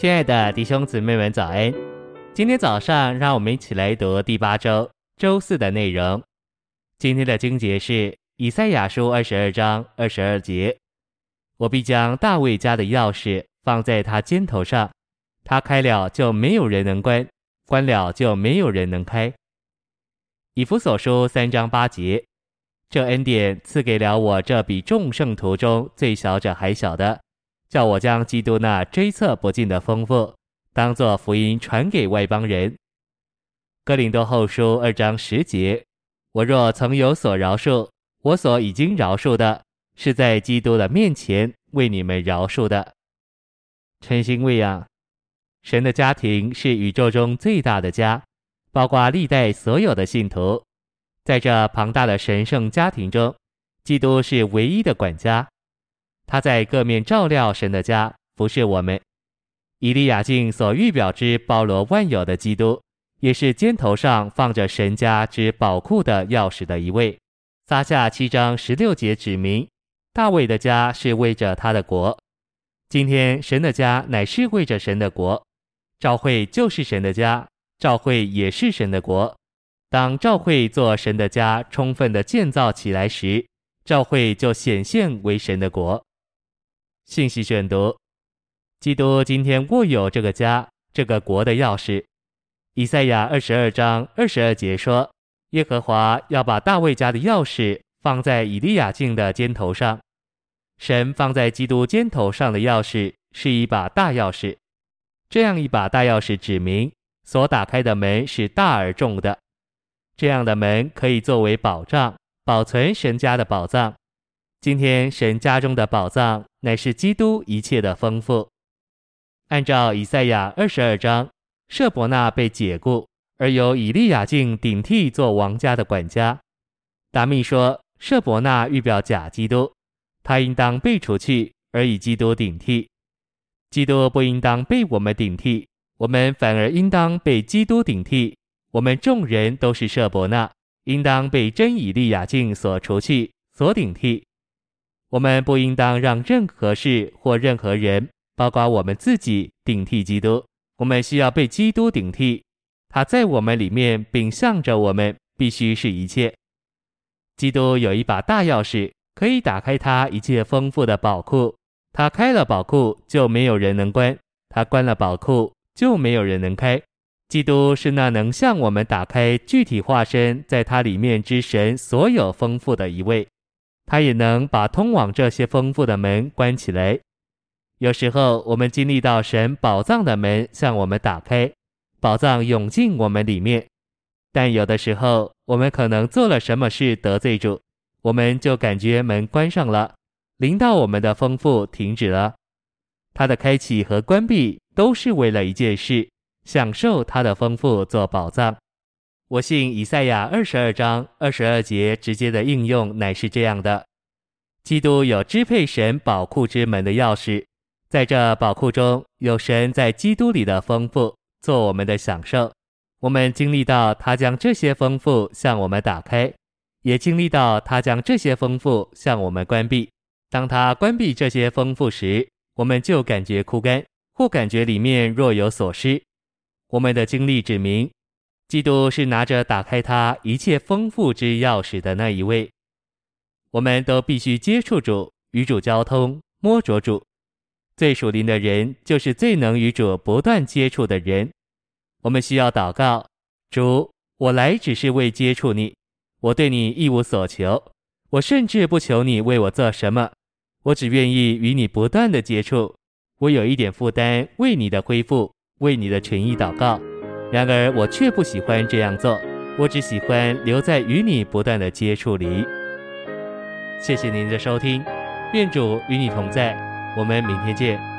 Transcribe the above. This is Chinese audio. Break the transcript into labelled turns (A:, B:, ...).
A: 亲爱的弟兄姊妹们，早安！今天早上，让我们一起来读第八周周四的内容。今天的经节是以赛亚书二十二章二十二节：“我必将大卫家的钥匙放在他肩头上，他开了就没有人能关，关了就没有人能开。”以弗所书三章八节：“这恩典赐给了我这比众圣徒中最小者还小的。”叫我将基督那追测不尽的丰富，当作福音传给外邦人。哥林多后书二章十节：我若曾有所饶恕，我所已经饶恕的，是在基督的面前为你们饶恕的。诚心喂养，神的家庭是宇宙中最大的家，包括历代所有的信徒。在这庞大的神圣家庭中，基督是唯一的管家。他在各面照料神的家，服侍我们。以利亚敬所预表之包罗万有的基督，也是肩头上放着神家之宝库的钥匙的一位。撒下七章十六节指明，大卫的家是为着他的国。今天神的家乃是为着神的国，教会就是神的家，教会也是神的国。当教会做神的家充分的建造起来时，教会就显现为神的国。信息选读：基督今天握有这个家、这个国的钥匙。以赛亚二十二章二十二节说：“耶和华要把大卫家的钥匙放在以利亚敬的肩头上。”神放在基督肩头上的钥匙是一把大钥匙。这样一把大钥匙指明，所打开的门是大而重的。这样的门可以作为保障，保存神家的宝藏。今天神家中的宝藏乃是基督一切的丰富。按照以赛亚二十二章，舍伯纳被解雇，而由以利亚敬顶替做王家的管家。达密说，舍伯纳预表假基督，他应当被除去，而以基督顶替。基督不应当被我们顶替，我们反而应当被基督顶替。我们众人都是舍伯纳，应当被真以利亚敬所除去、所顶替。我们不应当让任何事或任何人，包括我们自己，顶替基督。我们需要被基督顶替，他在我们里面，并向着我们，必须是一切。基督有一把大钥匙，可以打开他一切丰富的宝库。他开了宝库，就没有人能关；他关了宝库，就没有人能开。基督是那能向我们打开具体化身在他里面之神所有丰富的一位。他也能把通往这些丰富的门关起来。有时候，我们经历到神宝藏的门向我们打开，宝藏涌进我们里面；但有的时候，我们可能做了什么事得罪主，我们就感觉门关上了，临到我们的丰富停止了。它的开启和关闭都是为了一件事：享受它的丰富做宝藏。我信以赛亚二十二章二十二节直接的应用乃是这样的：基督有支配神宝库之门的钥匙，在这宝库中有神在基督里的丰富，做我们的享受。我们经历到他将这些丰富向我们打开，也经历到他将这些丰富向我们关闭。当他关闭这些丰富时，我们就感觉枯干，或感觉里面若有所失。我们的经历指明。基督是拿着打开他一切丰富之钥匙的那一位，我们都必须接触主，与主交通，摸着主。最属灵的人就是最能与主不断接触的人。我们需要祷告：主，我来只是为接触你，我对你一无所求，我甚至不求你为我做什么，我只愿意与你不断的接触。我有一点负担，为你的恢复，为你的诚意祷告。然而我却不喜欢这样做，我只喜欢留在与你不断的接触里。谢谢您的收听，愿主与你同在，我们明天见。